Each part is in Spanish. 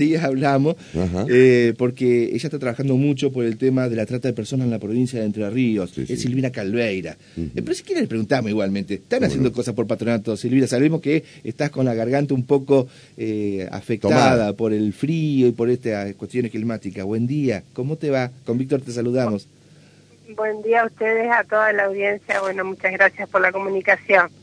días hablamos, eh, porque ella está trabajando mucho por el tema de la trata de personas en la provincia de Entre Ríos, es Silvina Calveira. Eh, pero si quieren le preguntamos igualmente, ¿están haciendo cosas por patronato, Silvina? Sabemos que estás con la garganta un poco eh, afectada por el frío y por estas cuestiones climáticas. Buen día, ¿cómo te va? Con Víctor te saludamos. Buen día a ustedes, a toda la audiencia. Bueno, muchas gracias por la comunicación.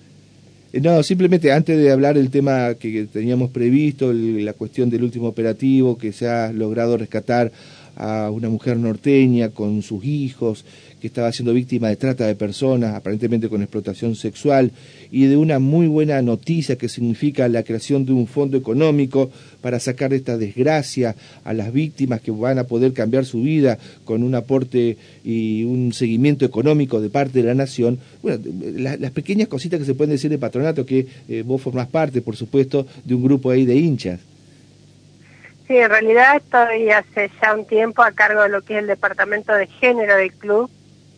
Eh, no, simplemente antes de hablar del tema que teníamos previsto, la cuestión del último operativo que se ha logrado rescatar a una mujer norteña con sus hijos que estaba siendo víctima de trata de personas, aparentemente con explotación sexual, y de una muy buena noticia que significa la creación de un fondo económico para sacar de esta desgracia a las víctimas que van a poder cambiar su vida con un aporte y un seguimiento económico de parte de la nación. Bueno, las pequeñas cositas que se pueden decir de patronato, que eh, vos formás parte, por supuesto, de un grupo ahí de hinchas. Sí, en realidad estoy hace ya un tiempo a cargo de lo que es el departamento de género del club,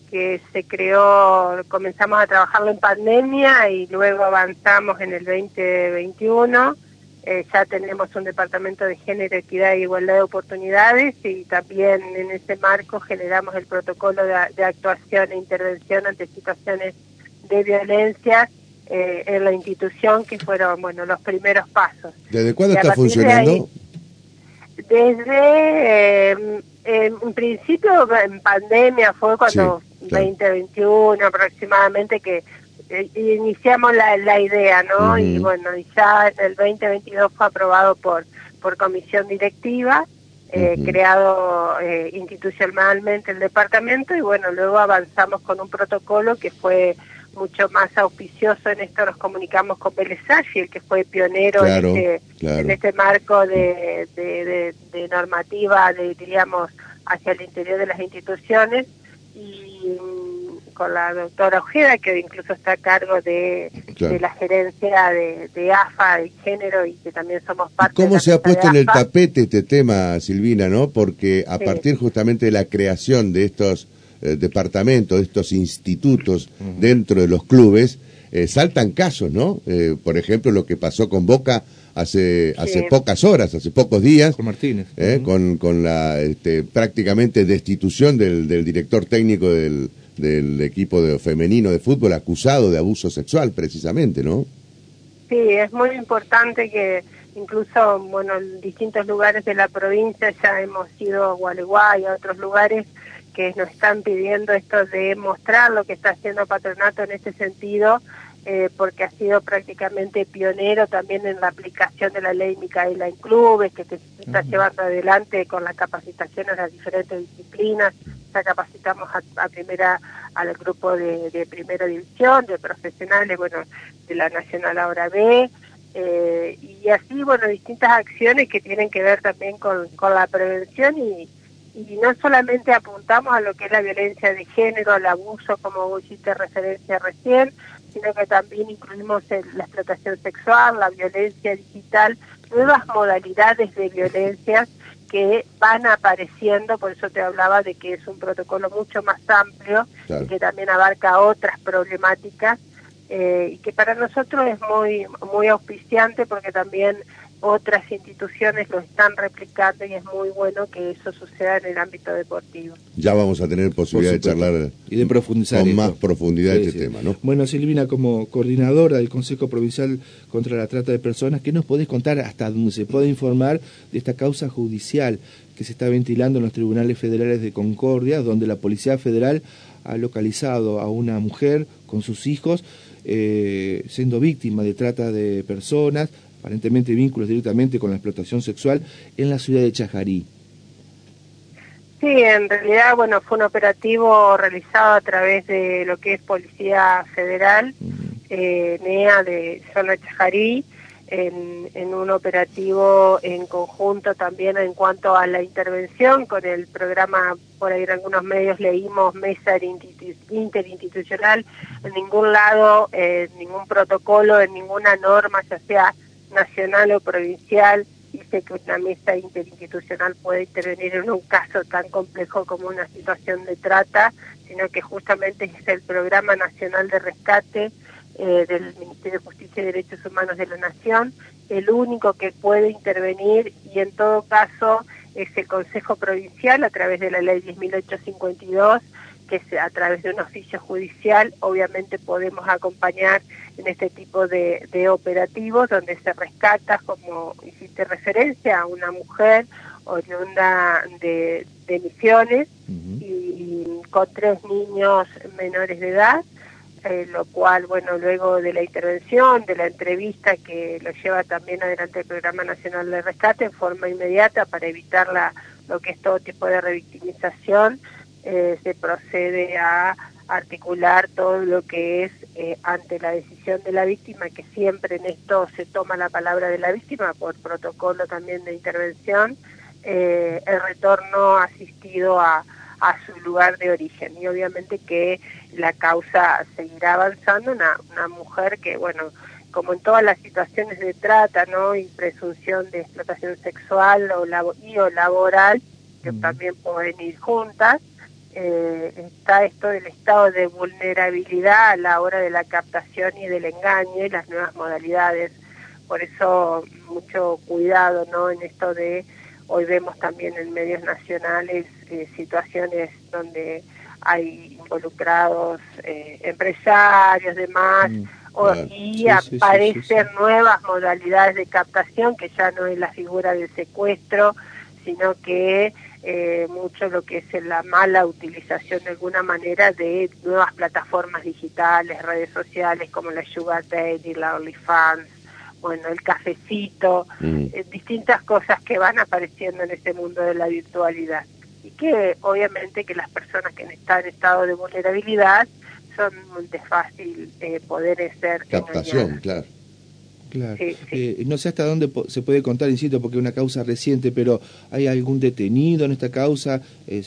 que se creó, comenzamos a trabajarlo en pandemia y luego avanzamos en el 2021. Eh, ya tenemos un departamento de género, equidad e igualdad de oportunidades y también en ese marco generamos el protocolo de, actuación e intervención ante situaciones de violencia eh, en la institución que fueron bueno los primeros pasos. ¿Desde cuándo está funcionando? Desde eh, en principio en pandemia fue cuando 2021 aproximadamente que eh, iniciamos la, la idea, ¿no? Y bueno, ya en el 2022 fue aprobado por, por comisión directiva, eh, creado eh, institucionalmente el departamento y bueno, luego avanzamos con un protocolo que fue mucho más auspicioso. En esto nos comunicamos con Vélez el que fue pionero en, este, en este marco de, de, de, normativa, de, diríamos, hacia el interior de las instituciones. Y mm, con la doctora Ojeda, que incluso está a cargo de, la gerencia de, AFA, de género, y que también somos parte ¿Cómo de se ha puesto en el tapete este tema, Silvina, no? Porque a partir justamente de la creación de estos eh, departamentos, de estos institutos dentro de los clubes, eh, saltan casos, ¿no? Eh, por ejemplo, lo que pasó con Boca hace hace pocas horas, hace pocos días, con Martínez, con, con la este, prácticamente destitución del, del director técnico del, del equipo de, femenino de fútbol acusado de abuso sexual, precisamente, ¿no? Sí, es muy importante que incluso, bueno, en distintos lugares de la provincia ya hemos ido a Gualeguay, a otros lugares que nos están pidiendo esto de mostrar lo que está haciendo Patronato en ese sentido, eh, porque ha sido prácticamente pionero también en la aplicación de la ley Micaela en clubes, que se está llevando adelante con la capacitación a las diferentes disciplinas. Ya capacitamos a, primera al grupo de, primera división, de profesionales, bueno, de la Nacional Ahora B, eh, y así, bueno, distintas acciones que tienen que ver también con, con la prevención y, y no solamente apuntamos a lo que es la violencia de género, el abuso, como vos hiciste referencia recién, sino que también incluimos la explotación sexual, la violencia digital, nuevas modalidades de violencia que van apareciendo, por eso te hablaba de que es un protocolo mucho más amplio y que también abarca otras problemáticas eh, y que para nosotros es muy muy auspiciante porque también otras instituciones lo están replicando y es muy bueno que eso suceda en el ámbito deportivo. Ya vamos a tener posibilidad de charlar y de profundizar con más profundidad este tema, ¿no? Bueno, Silvina, como coordinadora del Consejo Provincial contra la Trata de Personas, ¿qué nos podés contar hasta dónde se puede informar de esta causa judicial que se está ventilando en los tribunales federales de Concordia, donde la Policía Federal ha localizado a una mujer con sus hijos eh, siendo víctima de trata de personas, aparentemente vínculos directamente con la explotación sexual en la ciudad de Chajarí. Sí, en realidad, bueno, fue un operativo realizado a través de lo que es Policía Federal, eh, NEA de zona Chajarí, en, en, un operativo en conjunto también en cuanto a la intervención con el programa, por ahí en algunos medios leímos mesa interinstitucional, en ningún lado, en ningún protocolo, en ninguna norma, ya sea nacional o provincial, dice que una mesa interinstitucional puede intervenir en un caso tan complejo como una situación de trata, sino que justamente es el Programa Nacional de Rescate eh, del Ministerio de Justicia y Derechos Humanos de la Nación el único que puede intervenir y en todo caso es el Consejo Provincial a través de la ley 10.852 que a través de un oficio judicial obviamente podemos acompañar en este tipo de, operativos donde se rescata, como hiciste referencia, a una mujer oriunda de, de Misiones y, con tres niños menores de edad, eh, lo cual, bueno, luego de la intervención, de la entrevista que lo lleva también adelante el Programa Nacional de Rescate en forma inmediata para evitar la, lo que es todo tipo de revictimización, eh, se procede a articular todo lo que es eh, ante la decisión de la víctima, que siempre en esto se toma la palabra de la víctima por protocolo también de intervención, eh, el retorno asistido a, a, su lugar de origen. Y obviamente que la causa seguirá avanzando, una, una mujer que, bueno, como en todas las situaciones de trata, ¿no? Y presunción de explotación sexual o y o laboral, que también pueden ir juntas, eh, está esto del estado de vulnerabilidad a la hora de la captación y del engaño y las nuevas modalidades. Por eso mucho cuidado ¿no? en esto de, hoy vemos también en medios nacionales eh, situaciones donde hay involucrados eh, empresarios, demás, mm, y aparecen nuevas modalidades de captación que ya no es la figura del secuestro, sino que eh, mucho lo que es la mala utilización de alguna manera de nuevas plataformas digitales, redes sociales como la Sugar Daddy, la OnlyFans, bueno, el cafecito, mm. eh, distintas cosas que van apareciendo en este mundo de la virtualidad. Y que obviamente que las personas que están en estado de vulnerabilidad son muy fácil eh, poder ser Captación, claro. Claro. Eh, no sé hasta dónde se puede contar, insisto, porque es una causa reciente, pero ¿hay algún detenido en esta causa?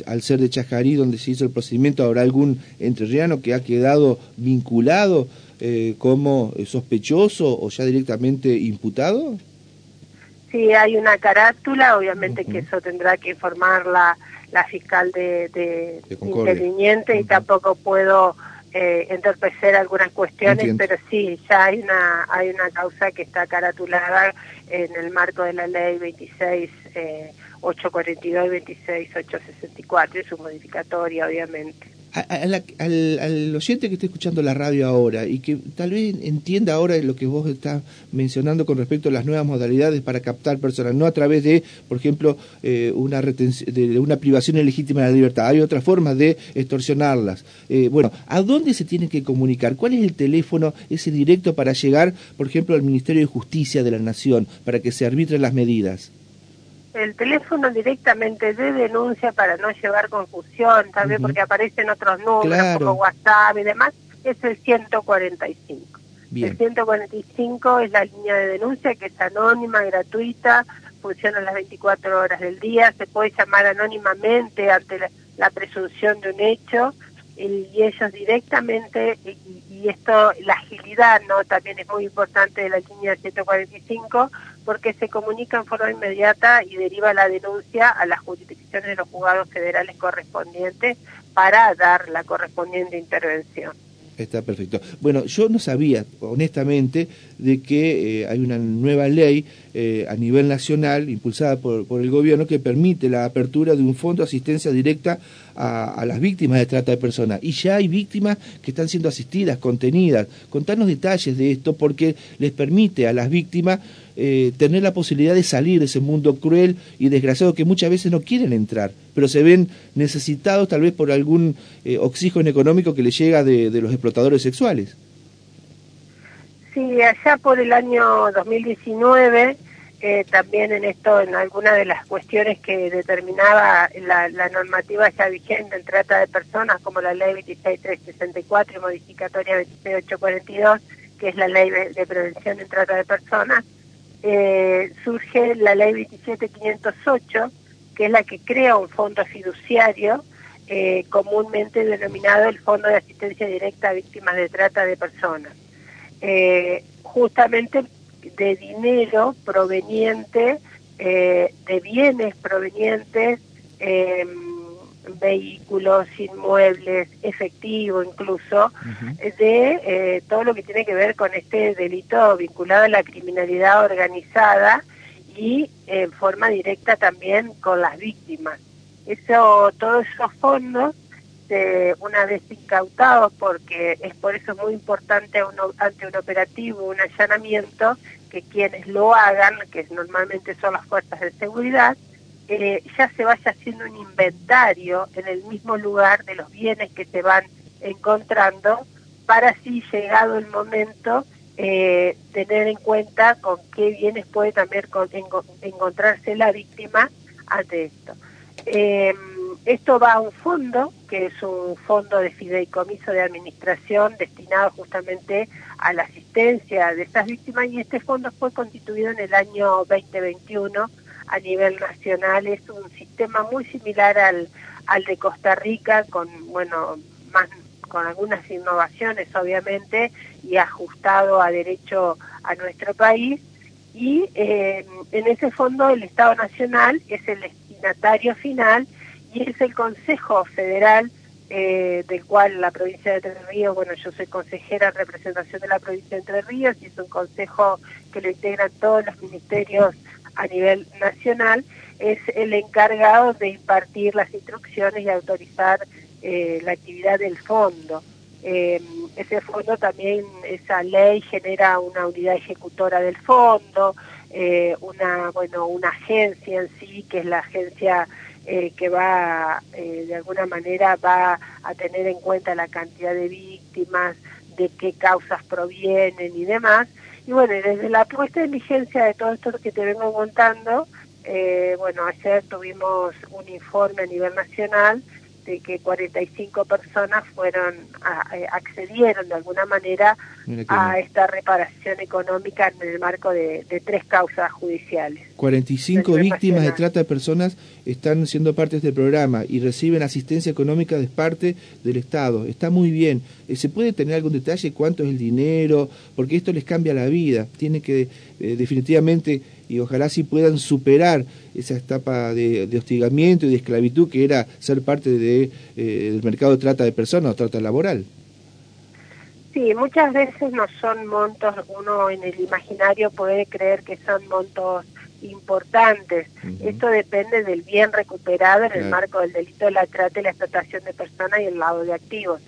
al ser de Chajarí, donde se hizo el procedimiento, ¿habrá algún entrerriano que ha quedado vinculado eh, como sospechoso o ya directamente imputado? Sí, hay una carátula, obviamente que eso tendrá que informar la, la fiscal de, de, interviniente y tampoco puedo eh, entorpecer algunas cuestiones, pero sí, ya hay una, hay una causa que está caratulada en el marco de la ley 26. Eh, 842 y 26864 y su modificatoria obviamente al, al, oyente que esté escuchando la radio ahora y que tal vez entienda ahora lo que vos estás mencionando con respecto a las nuevas modalidades para captar personas, no a través de, por ejemplo, eh, una, de una privación ilegítima de la libertad, hay otras formas de extorsionarlas. Eh, bueno, ¿a dónde se tienen que comunicar? ¿Cuál es el teléfono, ese directo para llegar, por ejemplo, al Ministerio de Justicia de la Nación, para que se arbitren las medidas? El teléfono directamente de denuncia para no llevar confusión, también porque aparecen otros números como WhatsApp y demás, es el 145. El 145 es la línea de denuncia que es anónima, gratuita, funciona las 24 horas del día, se puede llamar anónimamente ante la, presunción de un hecho y, ellos directamente, y, y, esto, la agilidad no también es muy importante de la línea 145, porque se comunica en forma inmediata y deriva la denuncia a las jurisdicciones de los juzgados federales correspondientes para dar la correspondiente intervención. Está perfecto. Bueno, yo no sabía, honestamente, de que eh, hay una nueva ley eh, a nivel nacional, impulsada por, por, el gobierno, que permite la apertura de un fondo de asistencia directa a, las víctimas de trata de personas. Y ya hay víctimas que están siendo asistidas, contenidas. Contanos detalles de esto, porque les permite a las víctimas eh, tener la posibilidad de salir de ese mundo cruel y desgraciado que muchas veces no quieren entrar, pero se ven necesitados tal vez por algún oxígeno económico que les llega de, los explotadores sexuales. Sí, allá por el año 2019, eh, también en esto, en alguna de las cuestiones que determinaba la, normativa ya vigente en trata de personas, como la ley 26364 y modificatoria 26842, que es la ley de prevención en trata de personas, eh, surge la ley 27508, que es la que crea un fondo fiduciario, eh, comúnmente denominado el Fondo de Asistencia Directa a Víctimas de Trata de Personas. Eh, justamente de dinero proveniente, de bienes provenientes vehículos, inmuebles, efectivo incluso, de eh, todo lo que tiene que ver con este delito vinculado a la criminalidad organizada y en forma directa también con las víctimas. Eso, todos esos fondos, una vez incautados, porque es por eso muy importante ante un operativo, un allanamiento, que quienes lo hagan, que normalmente son las fuerzas de seguridad, eh, ya se vaya haciendo un inventario en el mismo lugar de los bienes que se van encontrando para así llegado el momento eh, tener en cuenta con qué bienes puede también encontrarse la víctima ante esto. Em, esto va a un fondo, que es un fondo de fideicomiso de administración destinado justamente a la asistencia de estas víctimas y este fondo fue constituido en el año 2021 a nivel nacional. Es un sistema muy similar al, al de Costa Rica, con, bueno, más con algunas innovaciones obviamente y ajustado a derecho a nuestro país. Y eh, en ese fondo el Estado Nacional es el destinatario final y es el Consejo Federal eh, del cual la provincia de Entre Ríos, bueno, yo soy consejera en representación de la provincia de Entre Ríos y es un consejo que lo integran todos los ministerios a nivel nacional, es el encargado de impartir las instrucciones y autorizar eh, la actividad del fondo. Eh, ese fondo también, esa ley genera una unidad ejecutora del fondo, eh, una, bueno, una agencia en sí, que es la agencia que va, de alguna manera, va a tener en cuenta la cantidad de víctimas, de qué causas provienen y demás, y bueno, desde la puesta en vigencia de todo esto que te vengo contando, eh, bueno, ayer tuvimos un informe a nivel nacional de que 45 personas fueron eh, accedieron de alguna manera a esta reparación económica en el marco de, tres causas judiciales. 45 víctimas de trata de personas están siendo parte de este programa y reciben asistencia económica de parte del Estado. Está muy bien. Eh, ¿Se puede tener algún detalle cuánto es el dinero? Porque esto les cambia la vida. Tiene que eh, definitivamente y ojalá sí puedan superar esa etapa de, hostigamiento y de esclavitud que era ser parte de, eh, del mercado de trata de personas o trata laboral. Sí, muchas veces no son montos, uno en el imaginario puede creer que son montos importantes. Esto depende del bien recuperado en el marco del delito de la trata y la explotación de personas y el lado de activos.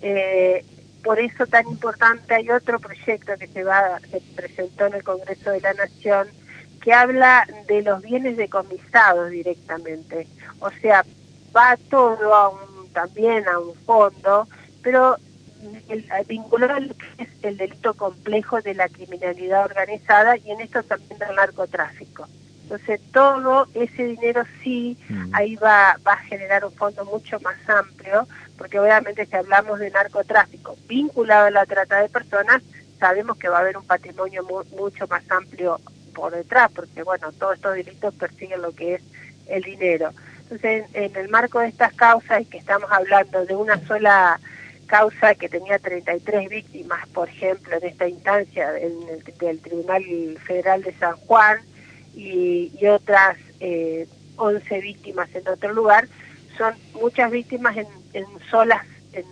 Eh, por eso tan importante hay otro proyecto que se va se presentó en el Congreso de la Nación que habla de los bienes decomisados directamente. O sea, va todo a un, también a un fondo, pero el, vinculado a lo que es el delito complejo de la criminalidad organizada y en esto también del narcotráfico. Entonces todo ese dinero sí, mm. ahí va, va a generar un fondo mucho más amplio, porque obviamente si hablamos de narcotráfico vinculado a la trata de personas, sabemos que va a haber un patrimonio mucho más amplio por detrás, porque bueno, todos estos delitos persiguen lo que es el dinero. Entonces, en, el marco de estas causas, y que estamos hablando de una sola causa que tenía 33 víctimas, por ejemplo, en esta instancia del Tribunal Federal de San Juan, y, otras eh, 11 víctimas en otro lugar, son muchas víctimas en, en solas, en,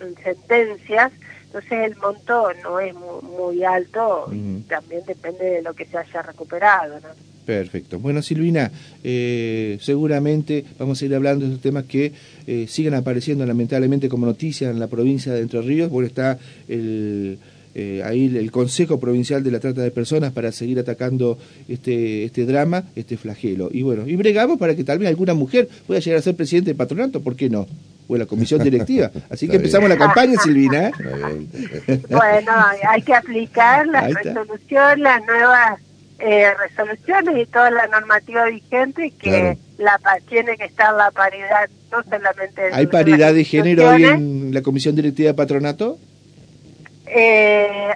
en sentencias, entonces el monto no es muy, alto y también depende de lo que se haya recuperado. ¿no? Perfecto. Bueno, Silvina, eh, seguramente vamos a ir hablando de estos temas que eh, siguen apareciendo lamentablemente como noticias en la provincia de Entre Ríos, porque está el, eh, ahí el Consejo Provincial de la Trata de Personas para seguir atacando este, este drama, este flagelo. Y bueno, y bregamos para que tal vez alguna mujer pueda llegar a ser presidente del patronato, ¿por qué no? O la comisión directiva. Así que empezamos la campaña, Silvina. bueno, hay que aplicar la resolución, las nuevas eh, resoluciones y toda la normativa vigente que la tiene que estar la paridad, no solamente... ¿Hay paridad de género hoy en la comisión directiva de patronato? Eh,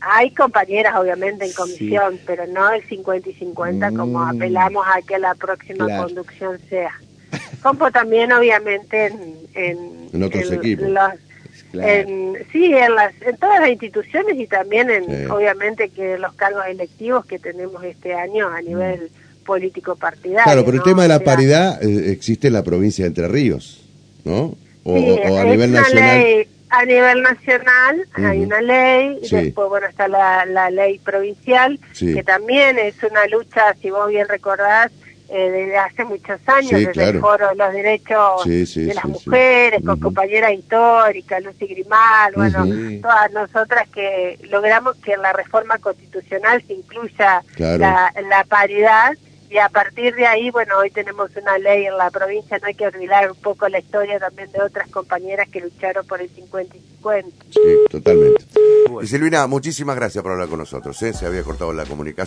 hay compañeras, obviamente, en comisión, pero no el 50 y 50 como mm. apelamos a que la próxima conducción sea. Compo también, obviamente, en, en, otros equipos. En, sí, en, las, en todas las instituciones y también, en, obviamente, que los cargos electivos que tenemos este año a nivel político partidario. Claro, pero el tema de la paridad eh, existe en la provincia de Entre Ríos, ¿no? O, a nivel nacional. a nivel nacional hay una ley, y después bueno está la, la ley provincial, que también es una lucha, si vos bien recordás, eh, desde hace muchos años, desde el Foro de los Derechos de las Mujeres, con compañera histórica, Lucy Grimal, bueno, todas nosotras que logramos que en la reforma constitucional se incluya la, la paridad y a partir de ahí, bueno, hoy tenemos una ley en la provincia, no hay que olvidar un poco la historia también de otras compañeras que lucharon por el 50 y 50. Sí, totalmente. Y Silvina, muchísimas gracias por hablar con nosotros, ¿eh? se había cortado la comunicación.